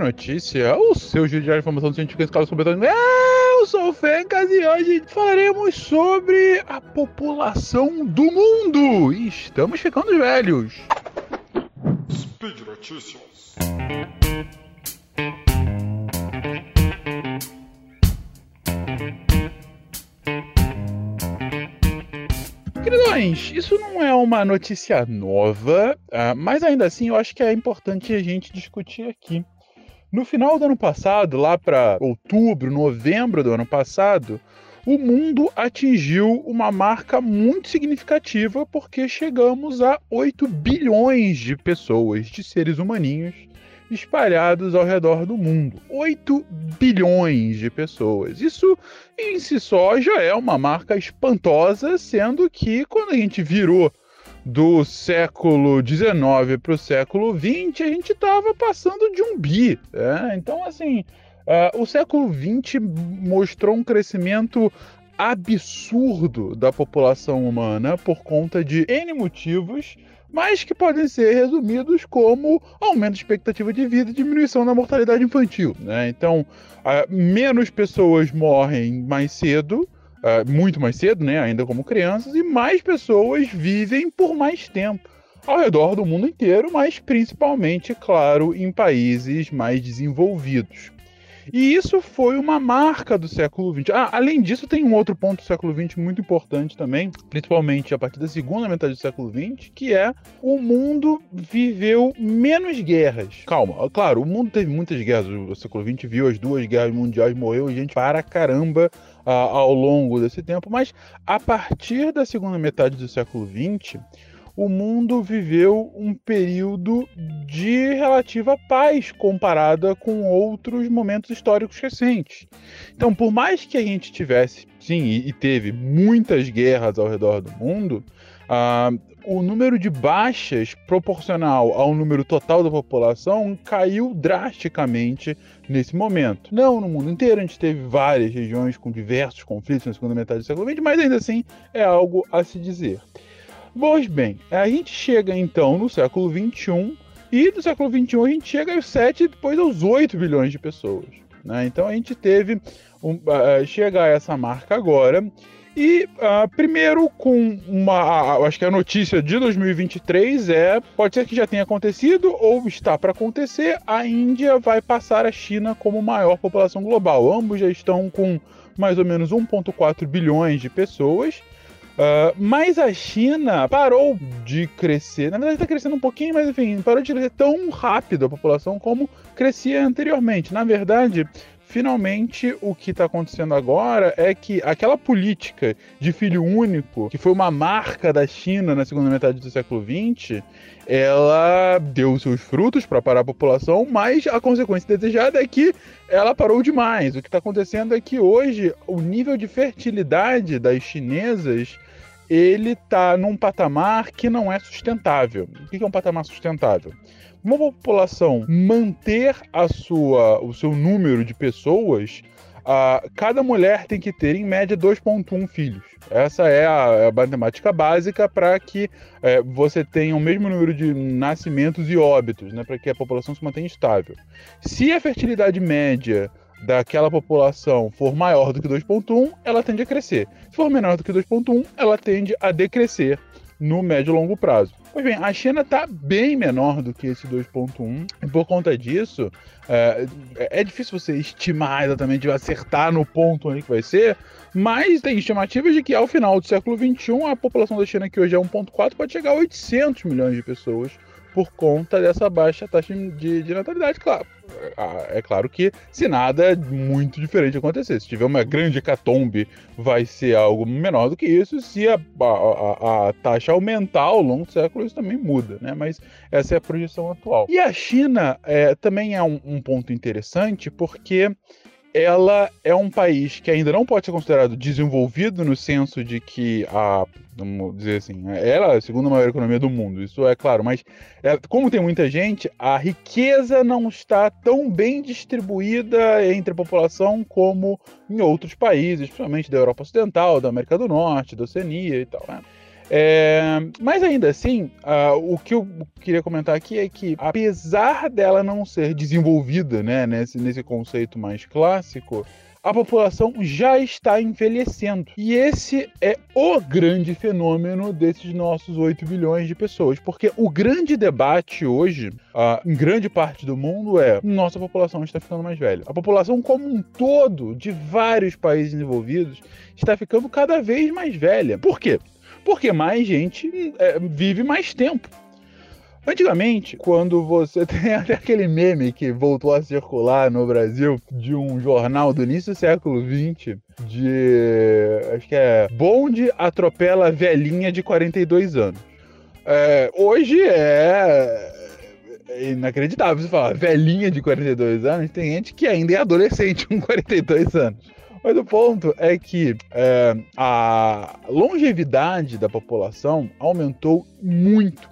Notícia, o seu giro de informação científica escala completamente. Eu sou o Fencas e hoje falaremos sobre a população do mundo. E estamos ficando velhos. Speed Notícias. Queridões, isso não é uma notícia nova, uh, mas ainda assim eu acho que é importante a gente discutir aqui. No final do ano passado, lá para outubro, novembro do ano passado, o mundo atingiu uma marca muito significativa porque chegamos a 8 bilhões de pessoas, de seres humaninhos, espalhados ao redor do mundo. 8 bilhões de pessoas. Isso em si só já é uma marca espantosa, sendo que quando a gente virou do século XIX para o século XX, a gente estava passando de um bi. Né? Então, assim, uh, o século XX mostrou um crescimento absurdo da população humana por conta de N motivos mas que podem ser resumidos como aumento de expectativa de vida e diminuição da mortalidade infantil. Né? Então, uh, menos pessoas morrem mais cedo, uh, muito mais cedo, né? ainda como crianças, e mais pessoas vivem por mais tempo ao redor do mundo inteiro, mas principalmente, claro, em países mais desenvolvidos. E isso foi uma marca do século XX. Ah, além disso, tem um outro ponto do século XX muito importante também, principalmente a partir da segunda metade do século XX, que é o mundo viveu menos guerras. Calma, claro, o mundo teve muitas guerras. O século XX viu as duas guerras mundiais, morreu gente para caramba uh, ao longo desse tempo, mas a partir da segunda metade do século XX o mundo viveu um período de relativa paz comparada com outros momentos históricos recentes. Então, por mais que a gente tivesse, sim, e teve muitas guerras ao redor do mundo, uh, o número de baixas proporcional ao número total da população caiu drasticamente nesse momento. Não no mundo inteiro, a gente teve várias regiões com diversos conflitos na segunda metade do século XX, mas ainda assim é algo a se dizer. Pois bem, a gente chega então no século XXI e do século XXI a gente chega aos 7 e depois aos 8 bilhões de pessoas. Né? Então a gente teve um, uh, chega a essa marca agora. E uh, primeiro com uma, acho que a notícia de 2023 é, pode ser que já tenha acontecido ou está para acontecer, a Índia vai passar a China como maior população global. Ambos já estão com mais ou menos 1,4 bilhões de pessoas. Uh, mas a China parou de crescer. Na verdade, está crescendo um pouquinho, mas enfim, parou de crescer tão rápido a população como crescia anteriormente. Na verdade, finalmente o que está acontecendo agora é que aquela política de filho único, que foi uma marca da China na segunda metade do século XX, ela deu seus frutos para parar a população, mas a consequência desejada é que ela parou demais. O que está acontecendo é que hoje o nível de fertilidade das chinesas ele está num patamar que não é sustentável. O que é um patamar sustentável? Uma população manter a sua, o seu número de pessoas, uh, cada mulher tem que ter, em média, 2,1 filhos. Essa é a, a matemática básica para que é, você tenha o mesmo número de nascimentos e óbitos, né, para que a população se mantenha estável. Se a fertilidade média daquela população for maior do que 2.1, ela tende a crescer. Se for menor do que 2.1, ela tende a decrescer no médio e longo prazo. Pois bem, a China está bem menor do que esse 2.1 e por conta disso é, é, difícil você estimar exatamente, acertar no ponto onde que vai ser, mas tem estimativas de que ao final do século 21 a população da China que hoje é 1.4 pode chegar a 800 milhões de pessoas por conta dessa baixa taxa de, de natalidade, claro. É claro que se nada muito diferente acontecer, se tiver uma grande hecatombe, vai ser algo menor do que isso. Se a, a, a taxa aumentar ao longo do século, isso também muda, né? Mas essa é a projeção atual. E a China é, também é um, um ponto interessante porque ela é um país que ainda não pode ser considerado desenvolvido no senso de que a, vamos dizer assim, ela é a segunda maior economia do mundo, isso é claro, mas é, como tem muita gente, a riqueza não está tão bem distribuída entre a população como em outros países, principalmente da Europa Ocidental, da América do Norte, da Oceania e tal. Né? É, mas ainda assim, uh, o que eu queria comentar aqui é que, apesar dela não ser desenvolvida né, nesse, nesse conceito mais clássico, a população já está envelhecendo. E esse é o grande fenômeno desses nossos 8 bilhões de pessoas. Porque o grande debate hoje, uh, em grande parte do mundo, é: nossa população está ficando mais velha. A população como um todo, de vários países desenvolvidos, está ficando cada vez mais velha. Por quê? Porque mais gente é, vive mais tempo. Antigamente, quando você tem até aquele meme que voltou a circular no Brasil de um jornal do início do século XX, de. acho que é. Bonde atropela velhinha de 42 anos. É, hoje é. é inacreditável você falar velhinha de 42 anos, tem gente que ainda é adolescente com 42 anos. Mas o ponto é que é, a longevidade da população aumentou muito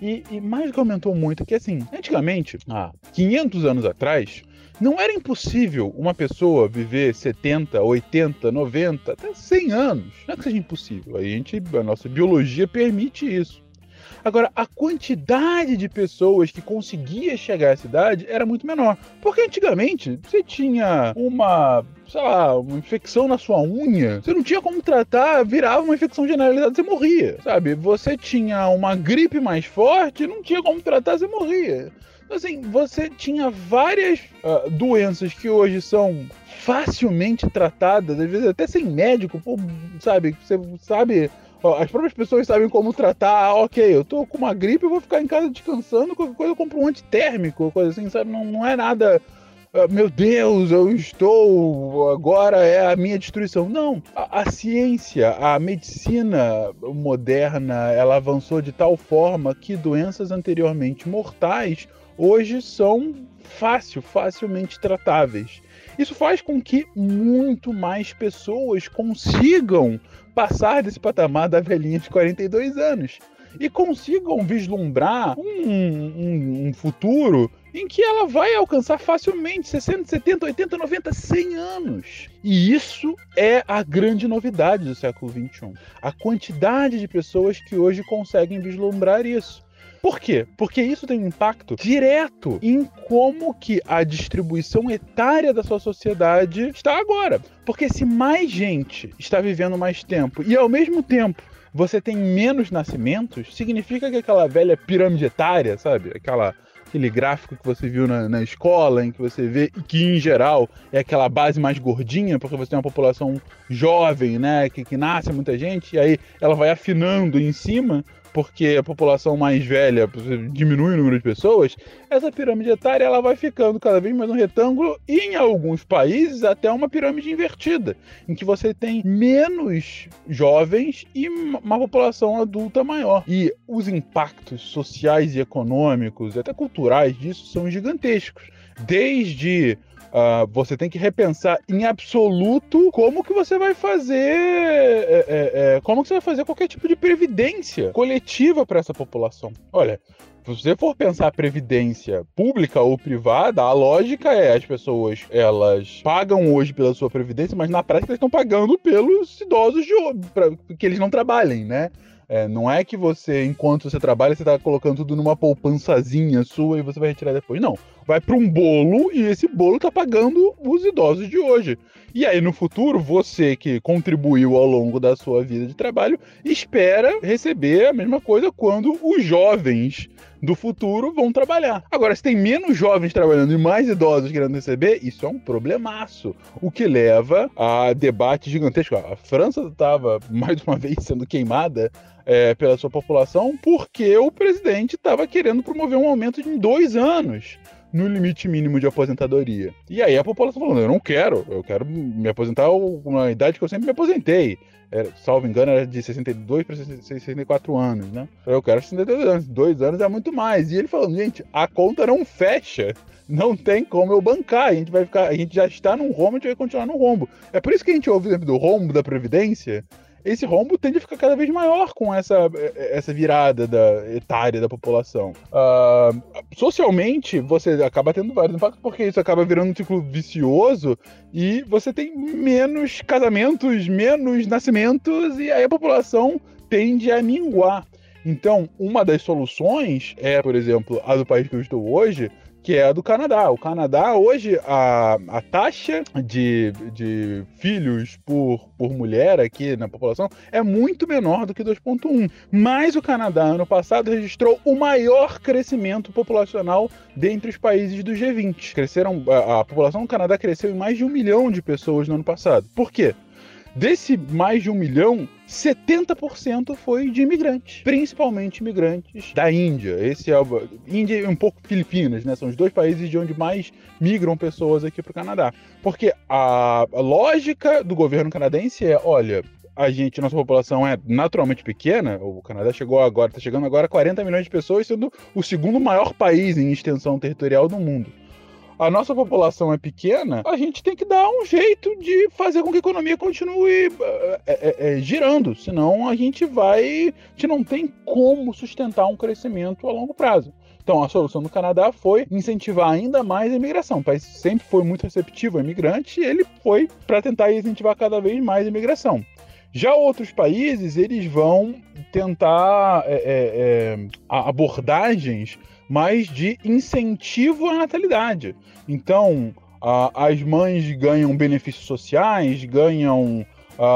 e, e mais que aumentou muito, que assim, antigamente, há 500 anos atrás, não era impossível uma pessoa viver 70, 80, 90, até 100 anos. Não é que seja impossível. A gente, a nossa biologia permite isso. Agora, a quantidade de pessoas que conseguia chegar à cidade era muito menor. Porque antigamente você tinha uma, sei lá, uma infecção na sua unha, você não tinha como tratar, virava uma infecção generalizada, você morria, sabe? Você tinha uma gripe mais forte, não tinha como tratar, você morria. Então, assim, você tinha várias uh, doenças que hoje são facilmente tratadas, às vezes até sem médico, sabe? Você sabe as próprias pessoas sabem como tratar. Ah, ok, eu tô com uma gripe, eu vou ficar em casa descansando, qualquer coisa eu compro um antitérmico, coisa assim, sabe? Não, não é nada. Ah, meu Deus, eu estou. Agora é a minha destruição. Não. A, a ciência, a medicina moderna, ela avançou de tal forma que doenças anteriormente mortais hoje são fácil, facilmente tratáveis. Isso faz com que muito mais pessoas consigam passar desse patamar da velhinha de 42 anos e consigam vislumbrar um, um, um, futuro em que ela vai alcançar facilmente 60, 70, 80, 90, 100 anos. E isso é a grande novidade do século 21. A quantidade de pessoas que hoje conseguem vislumbrar isso. Por quê? Porque isso tem um impacto direto em como que a distribuição etária da sua sociedade está agora. Porque se mais gente está vivendo mais tempo e ao mesmo tempo você tem menos nascimentos, significa que aquela velha pirâmide etária, sabe? Aquela aquele gráfico que você viu na, na, escola, em que você vê que, em geral, é aquela base mais gordinha, porque você tem uma população jovem, né, que, que nasce muita gente, e aí ela vai afinando em cima, porque a população mais velha diminui o número de pessoas, essa pirâmide etária ela vai ficando cada vez mais um retângulo e em alguns países até uma pirâmide invertida, em que você tem menos jovens e uma população adulta maior. E os impactos sociais e econômicos, até culturais disso são gigantescos. Desde Uh, você tem que repensar em absoluto como que você vai fazer. É, é, é, como que você vai fazer qualquer tipo de previdência coletiva para essa população. Olha, se você for pensar previdência pública ou privada, a lógica é as pessoas elas pagam hoje pela sua previdência, mas na prática elas estão pagando pelos idosos de que eles não trabalhem, né? É, não é que você, enquanto você trabalha, você está colocando tudo numa poupançazinha sua e você vai retirar depois. Não. Vai para um bolo e esse bolo está pagando os idosos de hoje. E aí, no futuro, você que contribuiu ao longo da sua vida de trabalho, espera receber a mesma coisa quando os jovens do futuro vão trabalhar. Agora, se tem menos jovens trabalhando e mais idosos querendo receber, isso é um problemaço. O que leva a debate gigantesco. A França estava, mais uma vez, sendo queimada é, pela sua população porque o presidente estava querendo promover um aumento em dois anos no limite mínimo de aposentadoria. E aí a população falando, eu não quero, eu quero me aposentar uma idade que eu sempre me aposentei. Era, salvo engano, era de 62 para 64 anos, né? Eu quero 62 anos, dois anos é muito mais. E ele falando, gente, a conta não fecha. Não tem como eu bancar. A gente vai ficar, a gente já está num rombo, a gente vai continuar no rombo. É por isso que a gente ouve do rombo da Previdência, esse rombo tende a ficar cada vez maior com essa, essa virada da, etária da população. Uh, socialmente, você acaba tendo vários impactos, porque isso acaba virando um ciclo vicioso e você tem menos casamentos, menos nascimentos, e aí a população tende a minguar. Então, uma das soluções é, por exemplo, a do país que eu estou hoje, que é a do Canadá. O Canadá, hoje, a, a taxa de, de filhos por, por mulher aqui na população é muito menor do que 2,1. Mas o Canadá, ano passado, registrou o maior crescimento populacional dentre os países do G20. Cresceram, a, a população do Canadá cresceu em mais de um milhão de pessoas no ano passado. Por quê? Desse mais de um milhão, 70% foi de imigrantes, principalmente imigrantes da Índia. Esse é o, Índia e um pouco Filipinas, né? São os dois países de onde mais migram pessoas aqui para o Canadá. Porque a, a lógica do governo canadense é, olha, a gente, nossa população é naturalmente pequena. O Canadá chegou agora, está chegando agora a 40 milhões de pessoas, sendo o segundo maior país em extensão territorial do mundo a nossa população é pequena, a gente tem que dar um jeito de fazer com que a economia continue é, é, girando. Senão a gente vai. A gente não tem como sustentar um crescimento a longo prazo. Então, a solução do Canadá foi incentivar ainda mais a imigração. O país sempre foi muito receptivo a imigrantes e ele foi para tentar incentivar cada vez mais a imigração. Já outros países, eles vão tentar é, é, abordagens mas de incentivo à natalidade. Então, as mães ganham benefícios sociais, ganham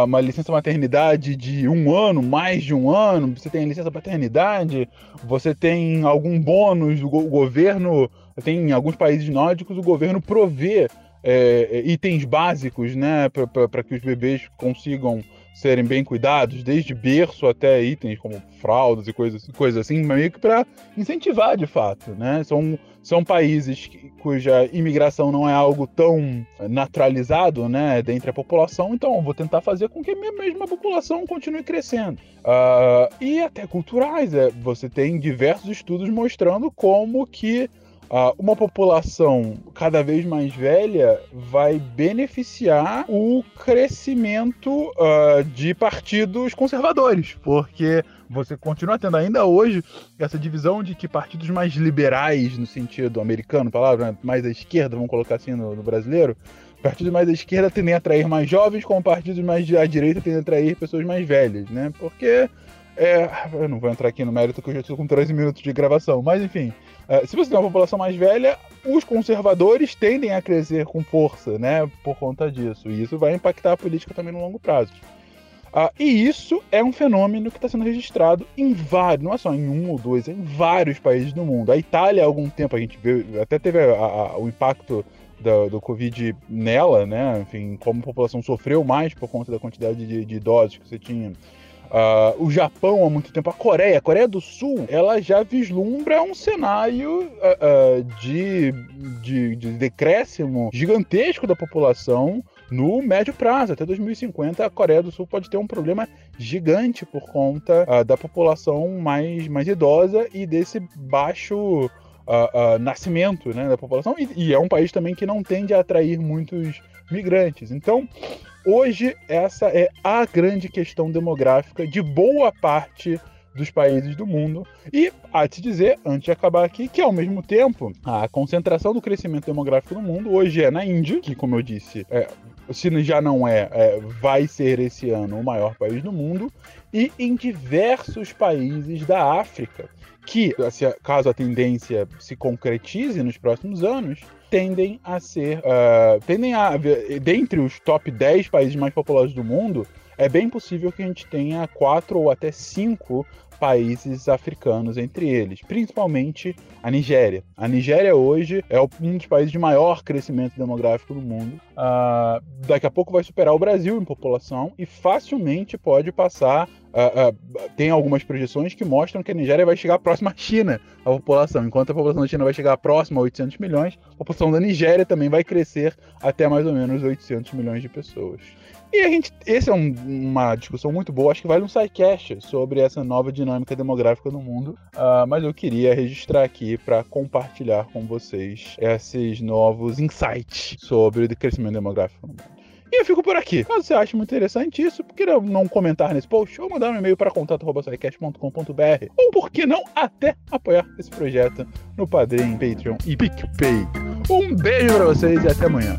uma licença maternidade de um ano, mais de um ano, você tem licença paternidade, você tem algum bônus, o governo, tem em alguns países nórdicos, o governo provê é, itens básicos, né, para que os bebês consigam serem bem cuidados, desde berço até itens como fraldas e coisas, coisas assim, meio que para incentivar de fato, né? São, são países cuja imigração não é algo tão naturalizado, né, dentre a população, então vou tentar fazer com que a mesma população continue crescendo. Uh, e até culturais, é, você tem diversos estudos mostrando como que uh, uma população cada vez mais velha vai beneficiar o crescimento uh, de partidos conservadores, porque você continua tendo ainda hoje essa divisão de que partidos mais liberais, no sentido americano, palavra né, mais à esquerda, vamos colocar assim no, no brasileiro, partidos mais à esquerda tendem a atrair mais jovens, como partidos mais à direita tendem a atrair pessoas mais velhas, né? Porque é, eu não vou entrar aqui no mérito que eu já estou com 13 minutos de gravação, mas enfim, se você tem uma população mais velha, os conservadores tendem a crescer com força, né, por conta disso, e isso vai impactar a política também no longo prazo. Uh, e isso é um fenômeno que está sendo registrado em vários, não é só em um ou dois, é em vários países do mundo. A Itália, há algum tempo, a gente viu, até teve a, a, o impacto do, do, Covid nela, né? Enfim, como a população sofreu mais por conta da quantidade de, de idosos que você tinha Uh, o Japão há muito tempo, a Coreia, a Coreia do Sul, ela já vislumbra um cenário uh, uh, de, de, de decréscimo gigantesco da população no médio prazo. Até 2050, a Coreia do Sul pode ter um problema gigante por conta uh, da população mais, mais idosa e desse baixo uh, uh, nascimento né, da população. E, e, é um país também que não tende a atrair muitos migrantes. Então, Hoje, essa é a grande questão demográfica de boa parte dos países do mundo. E há de dizer, antes de acabar aqui, que ao mesmo tempo, a concentração do crescimento demográfico no mundo hoje é na Índia, que, como eu disse, é, se já não é, é, vai ser esse ano o maior país do mundo, e em diversos países da África, que, caso a tendência se concretize nos próximos anos, tendem a ser. Uh, tendem a. Dentre os top 10 países mais populosos do mundo, é bem possível que a gente tenha quatro ou até cinco países africanos entre eles, principalmente a Nigéria. A Nigéria hoje é um dos países de maior crescimento demográfico do mundo. Uh, daqui a pouco vai superar o Brasil em população e facilmente pode passar. Uh, uh, tem algumas projeções que mostram que a Nigéria vai chegar próxima à China, a população. Enquanto a população da China vai chegar próxima a 800 milhões, a população da Nigéria também vai crescer até mais ou menos 800 milhões de pessoas. E a gente, essa é um, uma discussão muito boa, acho que vale um sidecast sobre essa nova dinâmica demográfica no mundo, uh, mas eu queria registrar aqui para compartilhar com vocês esses novos insights sobre o crescimento demográfico no mundo. E eu fico por aqui. Caso você ache muito interessante isso, por que não comentar nesse post ou mandar um e-mail para contato.com.br ou por que não até apoiar esse projeto no Padrim, Patreon e PicPay. Um beijo para vocês e até amanhã.